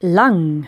lang.